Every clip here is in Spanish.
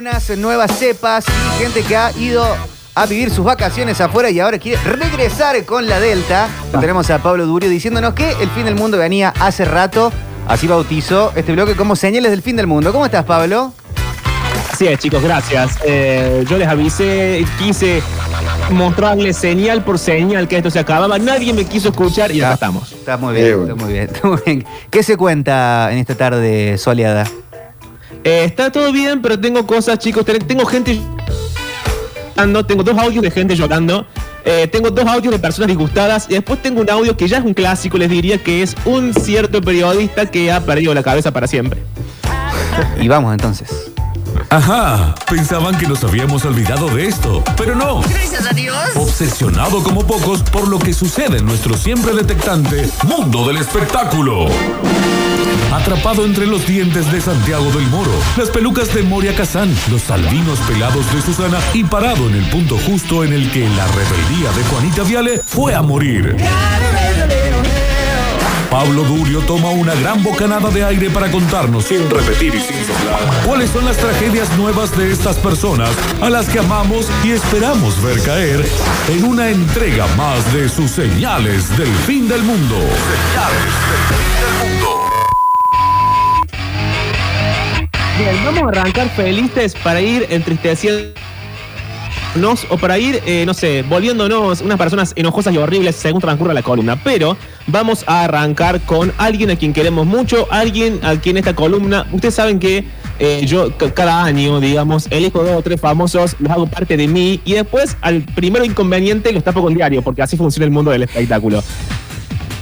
algunas nuevas cepas y gente que ha ido a vivir sus vacaciones afuera y ahora quiere regresar con la Delta. Lo tenemos a Pablo Durio diciéndonos que el fin del mundo venía hace rato. Así bautizó este bloque como señales del fin del mundo. ¿Cómo estás, Pablo? Así es, chicos, gracias. Eh, yo les avisé, quise mostrarles señal por señal que esto se acababa. Nadie me quiso escuchar y acá estamos. Está muy bien, está muy bien, está muy bien. ¿Qué se cuenta en esta tarde soleada? Eh, está todo bien, pero tengo cosas, chicos. Ten- Tengo gente llorando. Tengo dos audios de gente llorando. Eh, tengo dos audios de personas disgustadas. Y después tengo un audio que ya es un clásico, les diría, que es un cierto periodista que ha perdido la cabeza para siempre. Y vamos entonces. Ajá, pensaban que nos habíamos olvidado de esto, pero no. Gracias a Dios. Obsesionado como pocos por lo que sucede en nuestro siempre detectante mundo del espectáculo. Atrapado entre los dientes de Santiago del Moro, las pelucas de Moria Kazán, los albinos pelados de Susana y parado en el punto justo en el que la rebeldía de Juanita Viale fue a morir. Pablo Durio toma una gran bocanada de aire para contarnos, sin repetir y sin soplar, cuáles son las tragedias nuevas de estas personas a las que amamos y esperamos ver caer en una entrega más de sus señales del fin del mundo. Señales del fin del mundo. Bien, vamos a arrancar felices para ir o para ir, eh, no sé, volviéndonos unas personas enojosas y horribles según transcurra la columna. Pero vamos a arrancar con alguien a quien queremos mucho, alguien a quien esta columna, ustedes saben que eh, yo cada año, digamos, elijo dos o tres famosos, los hago parte de mí y después al primero inconveniente los tapo con diario, porque así funciona el mundo del espectáculo.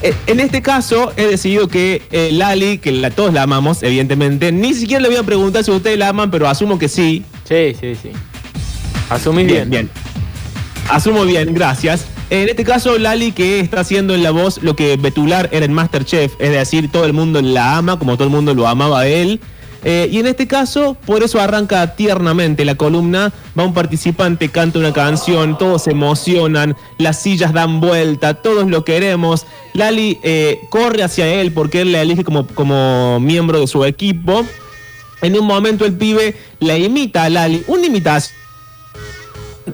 Eh, En este caso, he decidido que Lali, que la, todos la amamos, evidentemente, ni siquiera le voy a preguntar si ustedes la aman, pero asumo que sí. Sí, sí, sí. Asumís bien. bien. Asumo bien, gracias. En este caso, Lali, que está haciendo en la voz lo que Betular era en Masterchef, es decir, todo el mundo la ama, como todo el mundo lo amaba a él. Eh, y en este caso, por eso arranca tiernamente la columna. Va un participante, canta una canción, todos se emocionan, las sillas dan vuelta, todos lo queremos. Lali eh, corre hacia él porque él la elige como, como miembro de su equipo. En un momento el pibe la imita a Lali, una imitación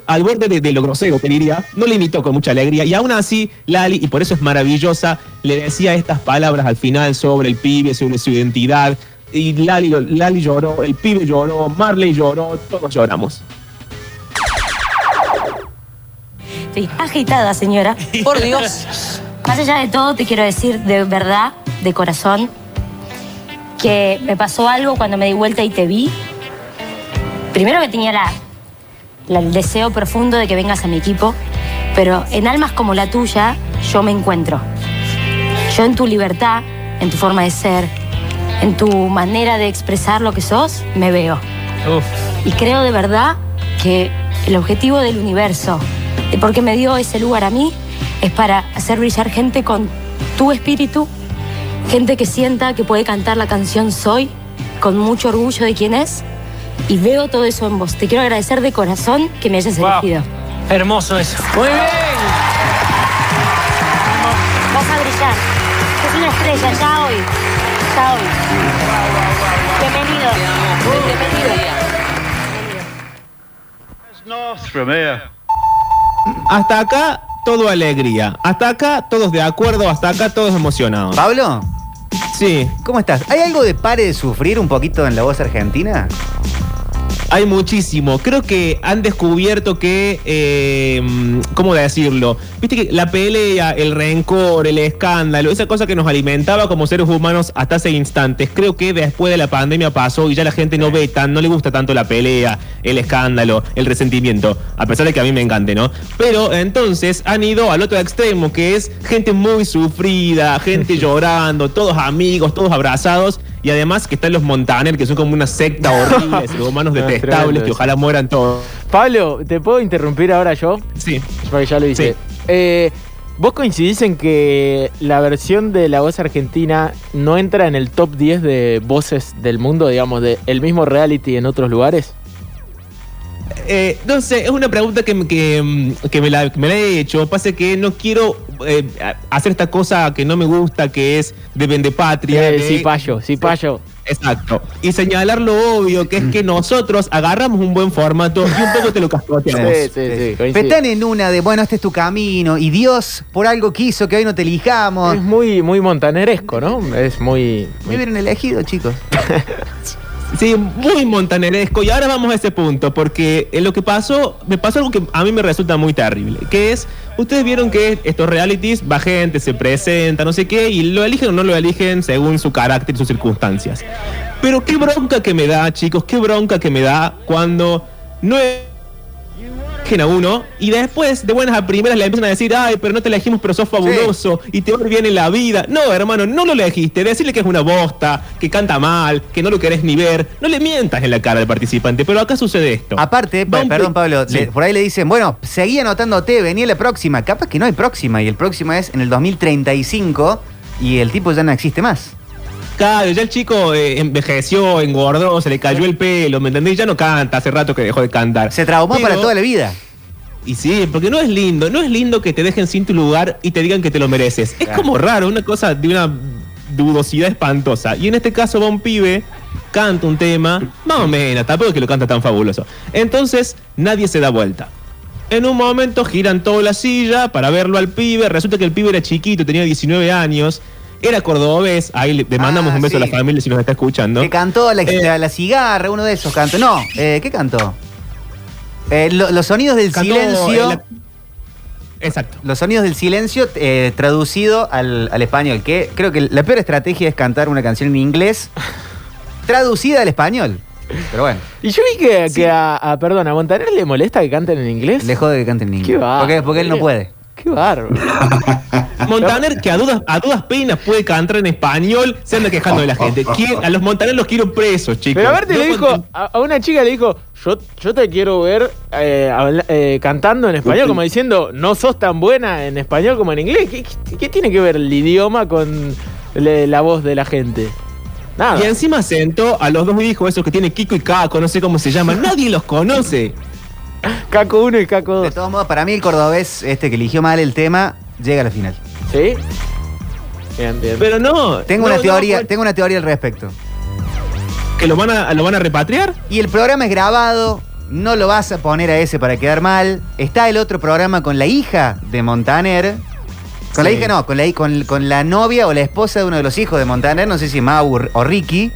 al borde de, lo grosero, te diría, no le imitó con mucha alegría. Y aún así, Lali, y por eso es maravillosa, le decía estas palabras al final sobre el pibe, sobre su identidad. Y Lali, Lali lloró, el pibe lloró, Marley lloró, todos lloramos. Estoy agitada, señora. Por Dios. Más allá de todo, te quiero decir de verdad, de corazón, que me pasó algo cuando me di vuelta y te vi. Primero que tenía la- el deseo profundo de que vengas a mi equipo, pero en almas como la tuya, yo me encuentro. Yo en tu libertad, en tu forma de ser, en tu manera de expresar lo que sos, me veo. Y creo de verdad que el objetivo del universo, de por qué me dio ese lugar a mí, es para hacer brillar gente con tu espíritu, gente que sienta que puede cantar la canción Soy con mucho orgullo de quién es. Y veo todo eso en vos. Te quiero agradecer de corazón que me hayas Wow. elegido. Hermoso eso. Muy bien. Vas a brillar. Es una estrella, ya hoy. Ya hoy. Bienvenido. Bienvenido. Hasta acá, todo alegría. Hasta acá, todos de acuerdo. Hasta acá, todos emocionados. Pablo, Sí, ¿cómo estás? ¿Hay algo de pare de sufrir un poquito en la voz argentina? Hay muchísimo. Creo que han descubierto que, eh, ¿cómo decirlo? Viste que la pelea, el rencor, el escándalo, esa cosa que nos alimentaba como seres humanos hasta hace instantes, creo que después de la pandemia pasó y ya la gente no ve tan, no le gusta tanto la pelea, el escándalo, el resentimiento, a pesar de que a mí me encante, ¿no? Pero entonces han ido al otro extremo, que es gente muy sufrida, gente llorando, todos amigos, todos abrazados. Y además que están los Montaner, que son como una secta horrible, seres humanos No, es detestables, que ojalá mueran todos. Pablo, ¿te puedo interrumpir ahora yo? Sí. Porque ya lo hice. Sí. Eh, ¿Vos coincidís en que la versión de la voz argentina no entra en el top 10 de voces del mundo, digamos, de el mismo reality en otros lugares? Eh, no sé, es una pregunta que, me- que, que me, la, que me la he hecho. Pasa que no quiero eh, hacer esta cosa que no me gusta, que es de vendepatria. Eh, de- sí, payo, sí, payo. Exacto. Y señalar lo obvio, que es que nosotros agarramos un buen formato y un poco te lo cascoteamos. Sí, sí, sí. Están en una de, bueno, este es tu camino y Dios por algo quiso que hoy no te elijamos. Es muy, muy montaneresco, ¿no? Es muy. Me muy- hubieran elegido, chicos. Sí, muy montaneresco. Y ahora vamos a ese punto, porque en lo que pasó, me pasó algo que a mí me resulta muy terrible, que es, ustedes vieron que estos realities, va gente, se presenta, no sé qué, y lo eligen o no lo eligen según su carácter y sus circunstancias. Pero qué bronca que me da, chicos, qué bronca que me da cuando no eligen a uno y después de buenas a primeras le empiezan a decir, ay, pero no te elegimos, pero sos fabuloso y te va a ir bien en la vida. No, hermano, no lo elegiste. Decirle que es una bosta, que canta mal, que no lo querés ni ver. No le mientas en la cara al participante, pero acá sucede esto. Aparte, perdón Pablo, Sí. le- por ahí le dicen, bueno, seguí anotándote, venía la próxima. Capaz que no hay próxima y el próximo es en el 2035 y el tipo ya no existe más. Claro, ya el chico eh, envejeció, engordó, se le cayó el pelo, ¿me entendés? Ya no canta, hace rato que dejó de cantar. Se traumó Pero- para toda la vida. Y sí, porque no es lindo, no es lindo que te dejen sin tu lugar y te digan que te lo mereces. Es Claro. como raro, una cosa de una dudosidad espantosa. Y en este caso va un pibe, canta un tema, más o menos, tampoco es que lo canta tan fabuloso. Entonces, nadie se da vuelta. En un momento giran toda la silla para verlo al pibe. Resulta que el pibe era chiquito, tenía 19 años. Era cordobés. Ahí le le mandamos Ah, un beso a la familia si nos está escuchando. Que cantó la, Eh. la- la cigarra, uno de esos cantó. No, eh, ¿qué cantó? Eh, lo- los sonidos del Cantó silencio. la- Exacto. Los sonidos del silencio eh, traducido al, al español. Que creo que la peor estrategia es cantar una canción en inglés traducida al español. Pero bueno, Y yo vi que, que a, a- perdón, a Montaner le molesta que canten en inglés. lejos de que canten en Qué inglés. bárbaro. Porque, porque él no puede. Qué bárbaro. Montaner, que a dudas, a dudas penas puede cantar en español, se anda quejando de la gente. ¿Quién- a los Montaner los quiero presos, chicos. Pero aparte No le dijo, a, una chica le dijo, yo, yo te quiero ver eh, habla- eh, cantando en español, como diciendo, no sos tan buena en español como en inglés. ¿Qué, qué- qué tiene que ver el idioma con le- la voz de la gente? Nada. Y encima sentó a los dos hijos, esos que tiene Kiko y Caco, no sé cómo se llaman. Nadie los conoce. Caco 1 y Caco De 2. todos modos, para mí el cordobés, este que eligió mal el tema, llega a la final. ¿Sí? Bien, bien. Pero no. Tengo no, una teoría, no, tengo una teoría al respecto. ¿Que lo van, a, lo van a repatriar? Y el programa es grabado, no lo vas a poner a ese para quedar mal. Está el otro programa con la hija de Montaner. Con la hija no, con la, con, con la novia o la esposa de uno de los hijos de Montaner, no sé si Mau o Ricky,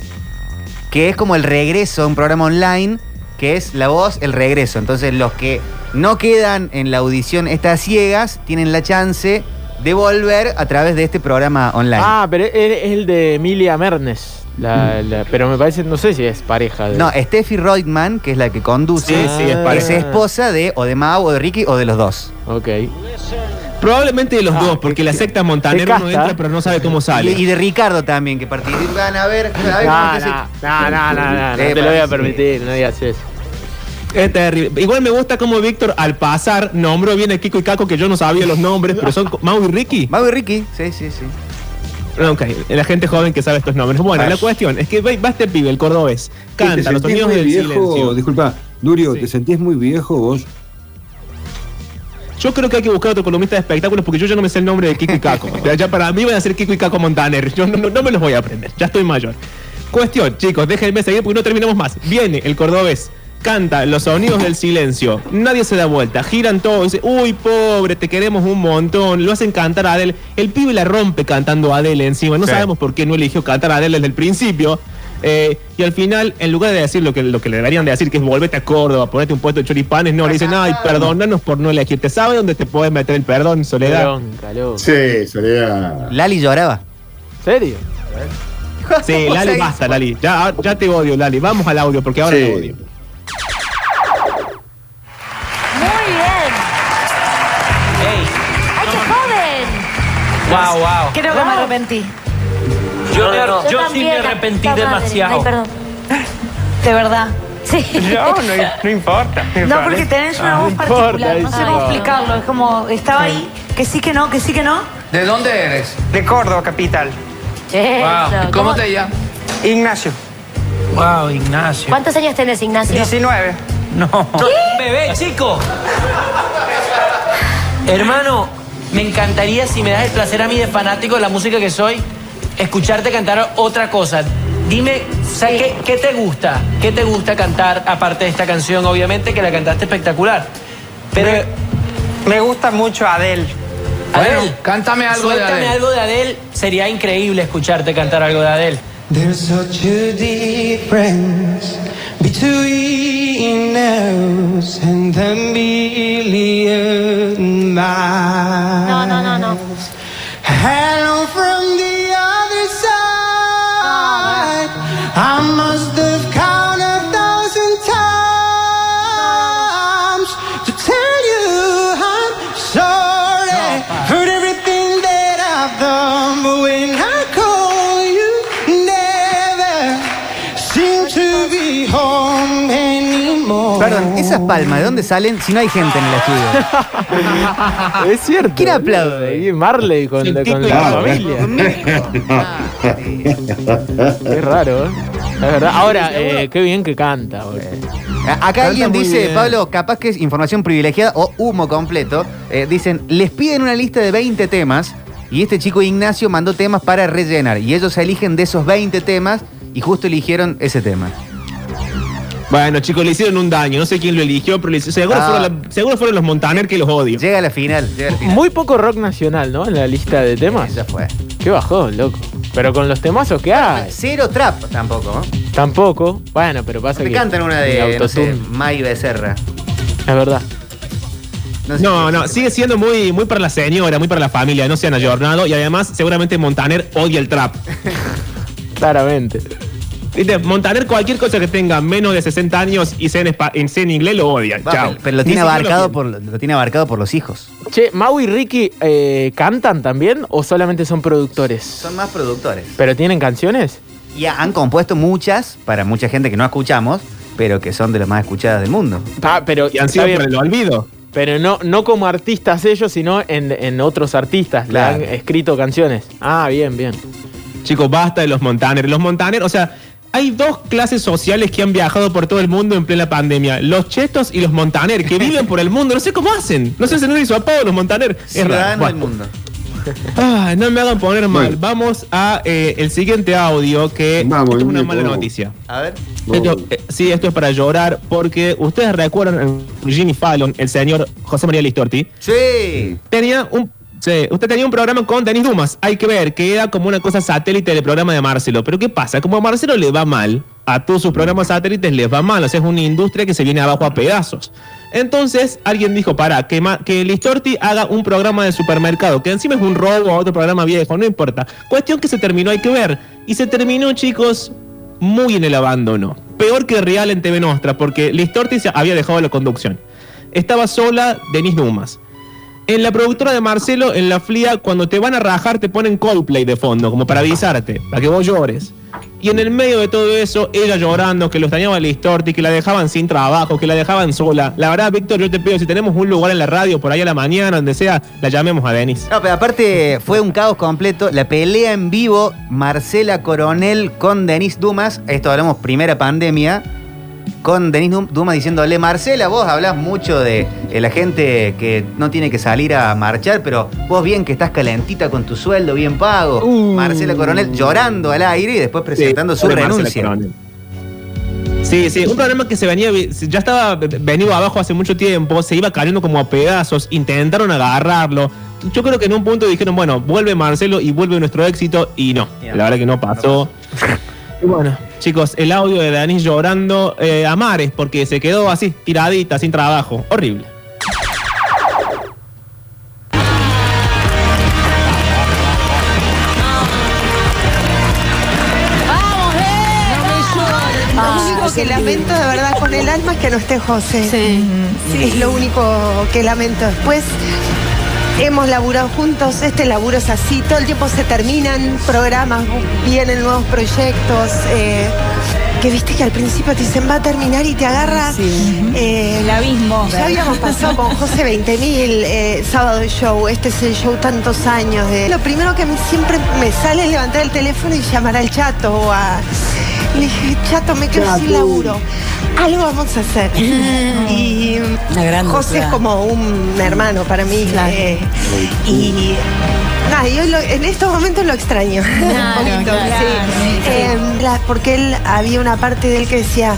que es como el regreso a un programa online, que es la voz, el regreso. Entonces los que no quedan en la audición estas ciegas tienen la chance de volver a través de este programa online. Ah, pero es, es el de Emilia Mernes. La- la- pero me parece, no sé si es pareja de. No, Steffi Reutemann, que es la que conduce, Sí, sí, es es esposa de o de Mau o de Ricky o de los dos. Ok. Probablemente de los Ah, dos, porque la secta Montaner qué uno casta. entra pero no sabe cómo sale. Y, y de Ricardo también, que participan. A ver, a ver cómo No, no, no, no, no, no, no Eh, te lo voy a permitir, no digas eso. Es terrible. Igual me gusta como Víctor al pasar nombró bien a Kiko y Caco, que yo no sabía los nombres, pero son Mau y Ricky. Mau y Ricky, sí, sí, sí. No, Ok, la gente joven que sabe estos nombres. Bueno, la cuestión es que va este pibe, el cordobés, ¿Te canta los sonidos del viejo? silencio. Disculpa, Durio, Sí. ¿te sentís muy viejo vos? Yo creo que hay que buscar otro columnista de espectáculos porque yo ya no me sé el nombre de Kiko y Caco. Ya- ya para mí van a ser Kiko y Caco Montaner. Yo no, no- no me los voy a aprender. Ya estoy mayor. Cuestión, chicos, déjenme seguir porque no terminamos más. Viene el cordobés, canta los sonidos del silencio. Nadie se da vuelta. Giran todos. Dice, uy, pobre, te queremos un montón. Lo hacen cantar a Adele. El pibe la rompe cantando a Adele encima. No Sí. sabemos por qué no eligió cantar a Adele desde el principio. Eh, y al final, en lugar de decir lo que, lo que le deberían de decir, que es volvete a Córdoba, ponete un puesto de choripanes, no, le dicen, ay, perdónanos por no elegirte. ¿Sabe dónde te puedes meter el perdón, Soledad? Bronca. Sí, Soledad. Lali lloraba. ¿Serio? Sí, Lali, basta, Lali. Ya, ya te odio, Lali. Vamos al audio, porque ahora Sí. te odio. Muy bien. ¡Ay, qué joven! Wow, wow. Creo que me arrepentí. Yo, me- yo sí me arrepentí madre. demasiado. Ay, perdón. De verdad. Sí. No, no, no importa. No, porque tenés una voz importa, particular, no sé cómo explicarlo. Es como, estaba ahí, que sí, que no, que sí, que no. ¿De dónde eres? De Córdoba, capital. Eso. ¿Cómo te llamas? Ignacio. Wow, Ignacio. ¿Cuántos años tenés, Ignacio? 19. No. Bebé, chico. Hermano, me encantaría, si me das el placer a mí de fanático de la música que soy, escucharte cantar otra cosa. dime, o sea, ¿qué, qué te gusta? ¿Qué te gusta cantar aparte de esta canción? Obviamente que la cantaste espectacular. Pero Me gusta mucho Adele. Adele, cántame algo de suéltame Adele. algo de Adele. Sería increíble escucharte cantar algo de Adele. There's such a difference between us and the million miles. No, no, no, no. Hello Perdón, esas palmas, ¿de dónde salen si no hay gente en el estudio? Es cierto. ¿Quién aplaude? Ahí Marley con, y la familia. Qué raro, ¿eh? Verdad. Ahora, eh, qué bien que canta. boludo. A- Acá alguien dice, bien. Pablo, capaz que es información privilegiada o humo completo. Eh, dicen, les piden una lista de 20 temas y este chico Ignacio mandó temas para rellenar. Y ellos eligen de esos 20 temas y justo eligieron ese tema. Bueno, chicos, le hicieron un daño. No sé quién lo eligió, pero le hizo- seguro, Ah. fueron la- seguro fueron los Montaner que los odio. Llega a la final. Llega a la final. Muy poco rock nacional, ¿no? En la lista de temas. Ya fue. Qué bajón, loco. Pero con los temazos que hay. Cero trap tampoco. ¿no? Tampoco. Bueno, pero pasa Me que. cantan una el de, no sé, autotune. May Becerra. Es verdad. sé No, qué- no, sigue siendo muy, muy para la señora, muy para la familia, no se han ayornado y además seguramente Montaner odia el trap. Claramente. Viste, Montaner cualquier cosa que tenga menos de 60 años y sea en, espa- en- sea en inglés lo odia. Va, Chao. pero, pero lo tiene abarcado lo por lo tiene abarcado por los hijos. Che, Mau y Ricky eh, cantan también o solamente son productores? Son más productores. ¿Pero tienen canciones? Y han compuesto muchas para mucha gente que no escuchamos, pero que son de las más escuchadas del mundo. Ah, pero, Y han sido por el olvido. pero no, no como artistas ellos, sino en, en otros artistas. Claro. Le han escrito canciones. Ah, bien, bien. Chicos, basta de los Montaner. Los Montaner, o sea, hay dos clases sociales que han viajado por todo el mundo en plena pandemia. Los chetos y los Montaner, que viven por el mundo. No sé cómo hacen. No sé si no hizo apodo los Montaner. Es raro. Bueno. mundo. Ay, no me hagan poner mal. Bueno. Vamos a eh, el siguiente audio que Vamos, esto es una mala vamos. noticia. A ver. Esto- eh, sí, esto es para llorar porque ustedes recuerdan a Jimmy Fallon, el señor José María Listorti, Sí. tenía un sí, usted tenía un programa con Denis Dumas. Hay que ver que era como una cosa satélite del programa de Marcelo. Pero ¿qué pasa? Como a Marcelo le va mal, a todos sus programas satélites les va mal. O sea, es una industria que se viene abajo a pedazos. Entonces, alguien dijo, para, que, que Listorti haga un programa de supermercado, que encima es un robo a otro programa viejo, no importa. Cuestión que se terminó, hay que ver. Y se terminó, chicos, muy en el abandono. Peor que Real en TV Nostra, porque Listorti había dejado la conducción. Estaba sola Denis Dumas. En la productora de Marcelo, en la FLIA, cuando te van a rajar, te ponen Coldplay de fondo, como para avisarte, para que vos llores. Y en el medio de todo eso, ella llorando, que lo extrañaba Listorti, que la dejaban sin trabajo, que la dejaban sola. La verdad, Víctor, yo te pido, si tenemos un lugar en la radio, por ahí a la mañana, donde sea, la llamemos a Denis. No, pero aparte fue un caos completo. La pelea en vivo, Marcela Coronel con Denis Dumas. Esto hablamos primera pandemia. Con Denis Dum- Dumas diciéndole, Marcela, vos hablas mucho de la gente que no tiene que salir a marchar, pero vos bien que estás calentita con tu sueldo bien pago. Marcela Coronel llorando al aire y después presentando Sí, su renuncia. Sí, sí, un programa que se venía, ya estaba venido abajo hace mucho tiempo, se iba cayendo como a pedazos, intentaron agarrarlo. Yo creo que en un punto dijeron, bueno, vuelve Marcelo y vuelve nuestro éxito, y no, la verdad que no pasó. Y bueno, chicos, el audio de Danis llorando eh, a mares porque se quedó así, tiradita, sin trabajo. Horrible. Lo único que lamento de verdad con el alma es que no esté José. Sí. Es lo único que lamento. Después hemos laburado juntos, este laburo es así, todo el tiempo se terminan programas, vienen nuevos proyectos. eh, que viste que al principio te dicen va a terminar y te agarras. eh, El abismo. ya habíamos pasado con José 20.000 eh, sábado de show, este es el show tantos años. de- Lo primero que a mí siempre me sale es levantar el teléfono y llamar al chato o a... Le dije, chato, me quedo sin laburo. Algo vamos a hacer. y Una gran José dupla. es como un hermano para mí. Claro. eh, y nada, yo lo- en estos momentos lo extraño. Claro, Un poquito, claro, sí. sí. Eh, la- porque él había una parte de él que decía.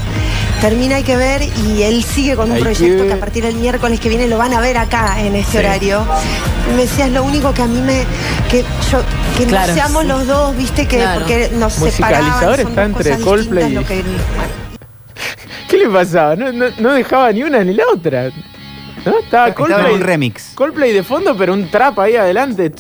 Termina hay que ver y él sigue con un Hay proyecto que, a partir del miércoles que viene lo van a ver acá en este horario. Me decía, es lo único que a mí me. que yo que Claro, no seamos sí. los dos, viste, que Claro. porque nos Musicalizador separaban. está entre Coldplay lo que- ¿Qué le pasaba? No, no, no dejaba ni una ni la otra. ¿No? Estaba Estaba Coldplay, un remix. Coldplay de fondo, pero un trap ahí adelante.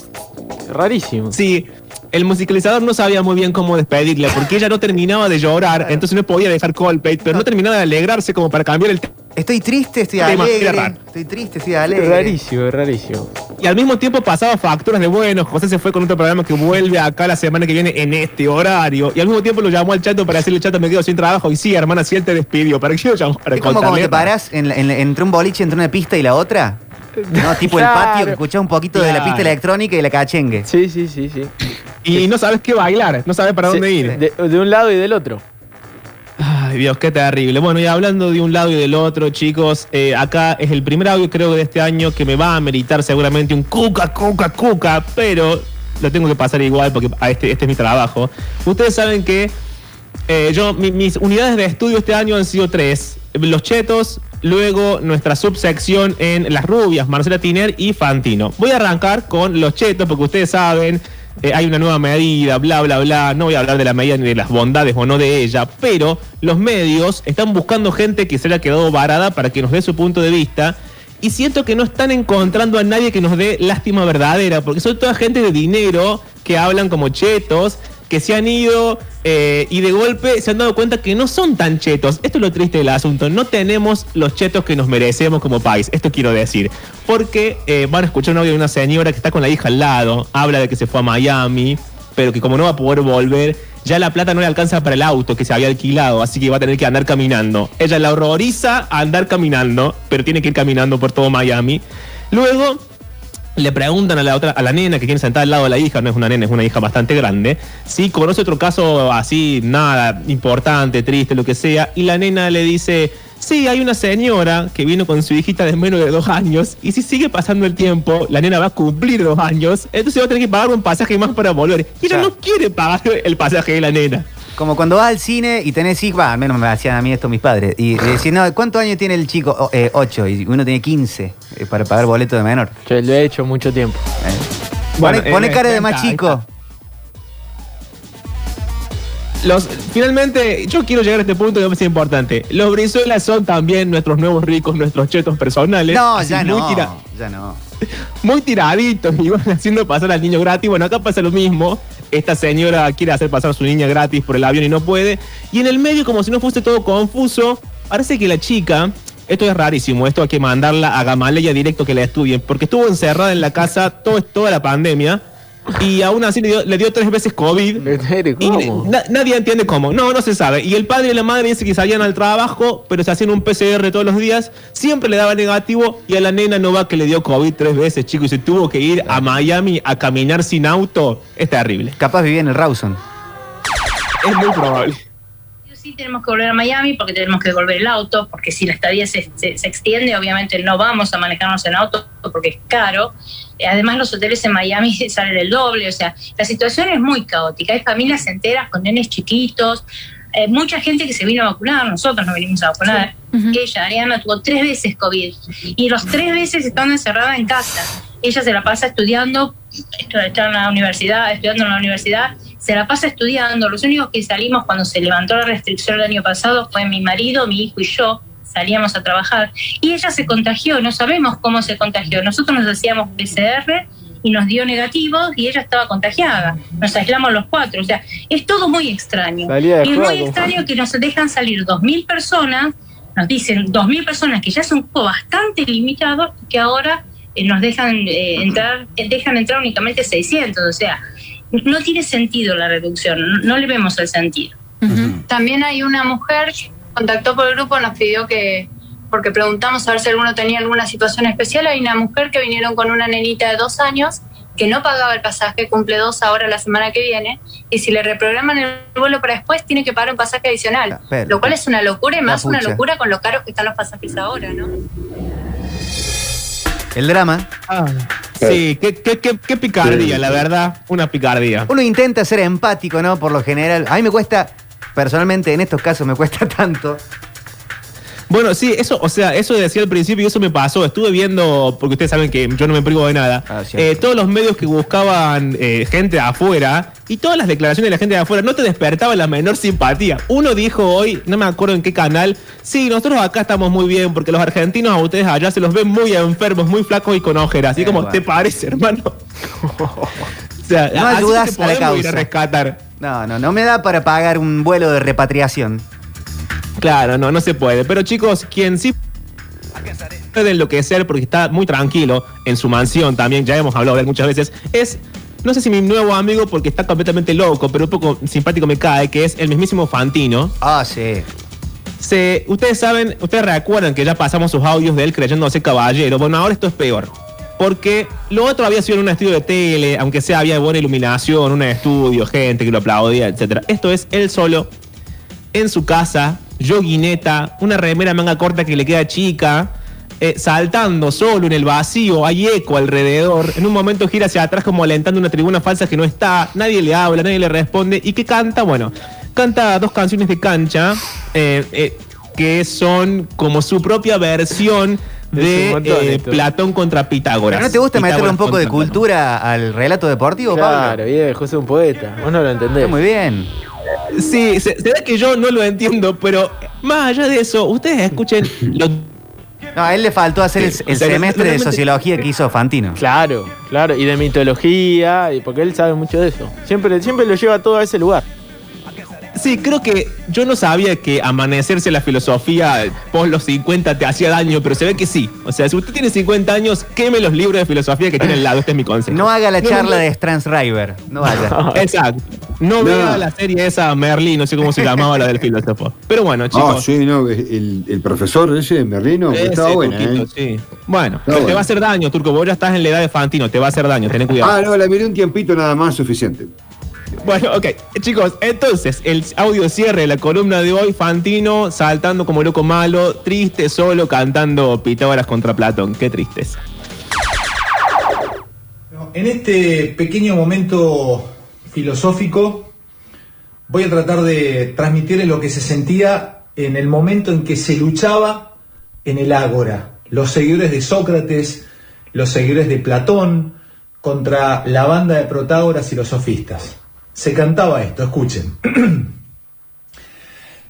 Rarísimo. Sí, el musicalizador no sabía muy bien cómo despedirla, porque ella no terminaba de llorar, entonces no podía dejar Coldplay, pero no terminaba de alegrarse como para cambiar el... Estoy triste, estoy Tema, alegre. Estoy triste, estoy alegre. Rarísimo, rarísimo. Y al mismo tiempo pasaba facturas de bueno, José se fue con otro programa que vuelve acá la semana que viene en este horario, y al mismo tiempo lo llamó al chato para decirle, chato, me quedo sin trabajo, y sí, hermana, si él te despidió, ¿para qué lo llamó? Para Es como cuando contarle? te en en la- entre un boliche, entre una pista y la otra. No, tipo el patio que escuchás un poquito de la pista electrónica y la cachengue. Sí, sí, sí, sí. Y no sabes qué bailar, no sabes para dónde ir. De, de un lado y del otro. Ay, Dios, qué terrible. Bueno, y hablando de un lado y del otro, chicos, eh, acá es el primer audio, creo, de este año que me va a meritar seguramente un cuca, cuca, cuca, pero lo tengo que pasar igual porque a este, este es mi trabajo. Ustedes saben que eh, yo, mi- mis unidades de estudio este año han sido tres. Los chetos, luego nuestra subsección en las rubias, Marcela Tiner y Fantino. Voy a arrancar con los chetos porque ustedes saben, eh, hay una nueva medida, bla, bla, bla. No voy a hablar de la medida ni de las bondades o no de ella, pero los medios están buscando gente que se haya quedado varada para que nos dé su punto de vista. Y siento que no están encontrando a nadie que nos dé lástima verdadera, porque son toda gente de dinero que hablan como chetos, que se han ido eh, y de golpe se han dado cuenta que no son tan chetos. Esto es lo triste del asunto. No tenemos los chetos que nos merecemos como país. Esto quiero decir. Porque eh, van a escuchar un audio de una señora que está con la hija al lado, habla de que se fue a Miami, pero que como no va a poder volver, ya la plata no le alcanza para el auto que se había alquilado, así que va a tener que andar caminando. Ella la horroriza andar caminando, pero tiene que ir caminando por todo Miami. Luego le preguntan a la otra, a la nena que quiere sentar al lado de la hija, no es una nena, es una hija bastante grande, si conoce otro caso así, nada, importante, triste, lo que sea, y la nena le dice, sí, hay una señora que vino con su hijita de menos de dos años, y si sigue pasando el tiempo, la nena va a cumplir dos años, entonces va a tener que pagar un pasaje más para volver. Y ella no quiere pagar el pasaje de la nena. Como cuando vas al cine y tenés hijos, al menos me hacían a mí esto mis padres. Y decís, no, ¿cuántos años tiene el chico? Oh, eh, ocho. Y uno tiene 15 eh, para pagar boleto de menor. Yo lo he hecho mucho tiempo. Eh. Bueno, Pone, pone eh, cara de más chico. Los, finalmente, yo quiero llegar a este punto que me parece importante. Los Brizuelas son también nuestros nuevos ricos, nuestros chetos personales. No, ya no. tira- Ya no. muy tiraditos y van haciendo pasar al niño gratis. Bueno, acá pasa lo mismo. Esta señora quiere hacer pasar a su niña gratis por el avión y no puede. Y en el medio, como si no fuese todo confuso, parece que la chica, esto es rarísimo, esto hay que mandarla a Gamaleya directo que la estudien, porque estuvo encerrada en la casa todo, toda la pandemia y aún así le dio, le dio tres veces COVID. Y ¿Cómo? na- nadie entiende cómo. No, no se sabe. Y el padre y la madre dicen que salían al trabajo, pero se hacían un PCR todos los días. Siempre le daba negativo y a la nena no va que le dio COVID tres veces, chicos. Y se tuvo que ir a Miami a caminar sin auto. Es terrible. Capaz vivía en el Rawson. Es muy probable. Sí tenemos que volver a Miami porque tenemos que devolver el auto, porque si la estadía se, se- se extiende, obviamente no vamos a manejarnos en auto porque es caro. Eh, Además, los hoteles en Miami salen el doble, o sea, la situación es muy caótica. Hay familias enteras con nenes chiquitos, eh, mucha gente que se vino a vacunar, nosotros nos venimos a vacunar. Ella, Ariana, tuvo tres veces COVID y los tres veces estando encerrada en casa. Ella se la pasa estudiando, está en la universidad, estudiando en la universidad, se la pasa estudiando. Los únicos que salimos cuando se levantó la restricción el año pasado fue mi marido, mi hijo y yo. Salíamos a trabajar y ella se contagió, no sabemos cómo se contagió. Nosotros nos hacíamos PCR y nos dio negativos y ella estaba contagiada. Nos aislamos los cuatro, o sea, es todo muy extraño. Salía Y es muy extraño que nos dejan salir 2.000 personas, nos dicen 2.000 personas, que ya es un poco bastante limitado, que ahora eh, nos dejan eh, entrar, eh, dejan entrar únicamente 600, o sea, no tiene sentido la reducción, no, no le vemos el sentido. También hay una mujer contactó por el grupo, nos pidió que, porque preguntamos a ver si alguno tenía alguna situación especial, hay una mujer que vinieron con una nenita de dos años que no pagaba el pasaje, cumple dos ahora la semana que viene, y si le reprograman el vuelo para después, tiene que pagar un pasaje adicional. pero- lo cual es una locura y más una locura con lo caros que están los pasajes ahora, ¿no? El drama. Sí, qué, qué, qué, qué picardía, la verdad, una picardía. Uno intenta ser empático, ¿no? Por lo general. A mí me cuesta, personalmente en estos casos me cuesta tanto. Bueno, sí, eso, o sea, eso decía al principio y eso me pasó. Estuve viendo, porque ustedes saben que yo no me privo de nada, eh, todos los medios que buscaban eh, gente de afuera y todas las declaraciones de la gente de afuera no te despertaban la menor simpatía. Uno dijo hoy, no me acuerdo en qué canal, sí, nosotros acá estamos muy bien porque los argentinos a ustedes allá se los ven muy enfermos, muy flacos y con ojeras. Así como. ¿te parece, hermano? o sea, No así ayudas a la podemos ir causa. rescatar. No, no, no me da para pagar un vuelo de repatriación. Claro, no, no se puede. Pero chicos, quien sí puede enloquecer porque está muy tranquilo en su mansión también, ya hemos hablado de él muchas veces, es, no sé si mi nuevo amigo porque está completamente loco, pero un poco simpático me cae, que es el mismísimo Fantino. Ah, sí. Se, ustedes saben, ustedes recuerdan que ya pasamos sus audios de él creyéndose caballero. Bueno, ahora esto es peor. Porque lo otro había sido en un estudio de tele, aunque sea había buena iluminación, un estudio, gente que lo aplaudía, etc. Esto es él solo, en su casa, yoguineta, una remera manga corta que le queda chica, eh, saltando solo en el vacío, hay eco alrededor. En un momento gira hacia atrás como alentando una tribuna falsa que no está, nadie le habla, nadie le responde. ¿Y qué canta? Bueno, canta dos canciones de cancha eh, eh, que son como su propia versión de montón eh. Platón contra Pitágoras. ¿Pero no te gusta meterle un poco de Platón. cultura al relato deportivo, Claro, Pablo? viejo, es un poeta. Vos no lo entendés. Muy bien. Sí, se, se ve que yo no lo entiendo, pero más allá de eso, ustedes escuchen lo No, a él le faltó hacer el, el O sea, semestre de sociología que hizo Fantino. Claro, claro. Y de mitología, y porque él sabe mucho de eso. Siempre, siempre lo lleva todo a ese lugar. Sí, creo que yo no sabía que amanecerse la filosofía post los 50 te hacía daño, pero se ve que sí. O sea, si usted tiene 50 años, queme los libros de filosofía que tiene al lado. Este es mi consejo. No haga la No, charla no, de Stransriver. No haga. Exacto. No, vea la serie esa Merlí, no sé cómo se llamaba la del filósofo. Pero bueno, chicos. Ah, sí, no, el, el profesor ese, Merlino, ese estaba Turquito, ¿eh? sí. Bueno, Está pero te bueno. va a hacer daño, Turco. Vos ya estás en la edad de Fantino, te va a hacer daño, ten cuidado. Ah, no, la miré un tiempito nada más suficiente. Bueno, ok. Chicos, entonces, el audio cierre de la columna de hoy, Fantino saltando como loco malo, triste, solo, cantando Pitágoras contra Platón. Qué tristes. En este pequeño momento filosófico voy a tratar de transmitirles lo que se sentía en el momento en que se luchaba en el ágora. Los seguidores de Sócrates, los seguidores de Platón, contra la banda de Protágoras y los sofistas. Se cantaba esto, escuchen.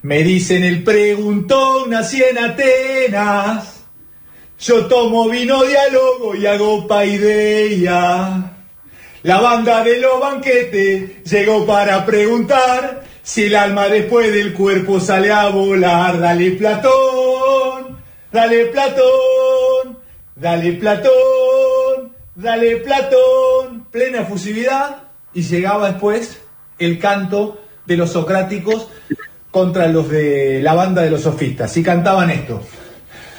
Me dicen el preguntón nací en Atenas. Yo tomo vino diálogo y hago paideia. La banda de los banquetes llegó para preguntar si el alma después del cuerpo sale a volar. Dale Platón, dale Platón, dale Platón, dale Platón. Plena efusividad y llegaba después el canto de los socráticos contra los de la banda de los sofistas. Y cantaban esto.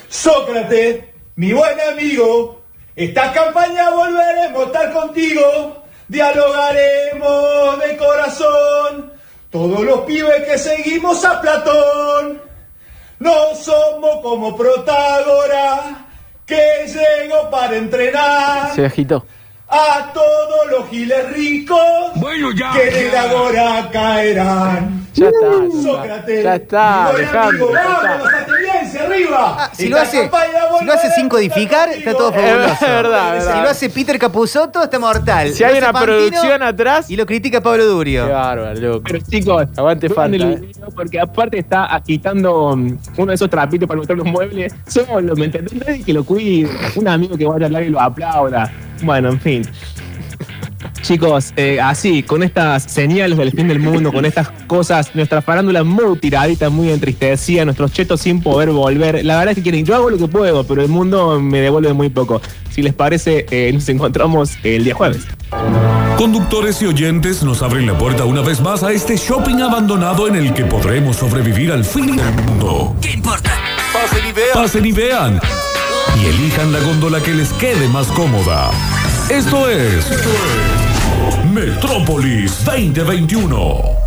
Sócrates, mi buen amigo, esta campaña volveremos a estar contigo, dialogaremos de corazón, todos los pibes que seguimos a Platón, no somos como Protágoras, que llegó para entrenar Se. A todos los giles ricos que de la agora caerán. Ya está, ya está. Sócrates, Ya está, Alejandro, ya está. Ah, si lo hace, si lo hace sin codificar, está todo fabuloso. Es verdad, es verdad. Si lo hace Peter Capusotto, está mortal. Si hay una producción atrás. Y lo critica Pablo Durio. Qué bárbaro, loco. Pero chicos, Aguante falta, el eh. video porque aparte está agitando mm, uno de esos trapitos para mostrar los muebles solo, ¿me entendés? Nadie que lo cuide, un amigo que vaya a hablar y lo aplauda. Bueno, en fin. Chicos, eh, así, con estas señales del fin del mundo, con estas cosas, nuestra farándula muy tiradita, muy entristecida, nuestros chetos sin poder volver. La verdad es que quieren, yo hago lo que puedo, pero el mundo me devuelve muy poco. Si les parece, eh, nos encontramos el día jueves. Conductores y oyentes nos abren la puerta una vez más a este shopping abandonado en el que podremos sobrevivir al fin del mundo. ¿Qué importa? Pasen y vean. Y elijan la góndola que les quede más cómoda. Esto es Metrópolis 2021.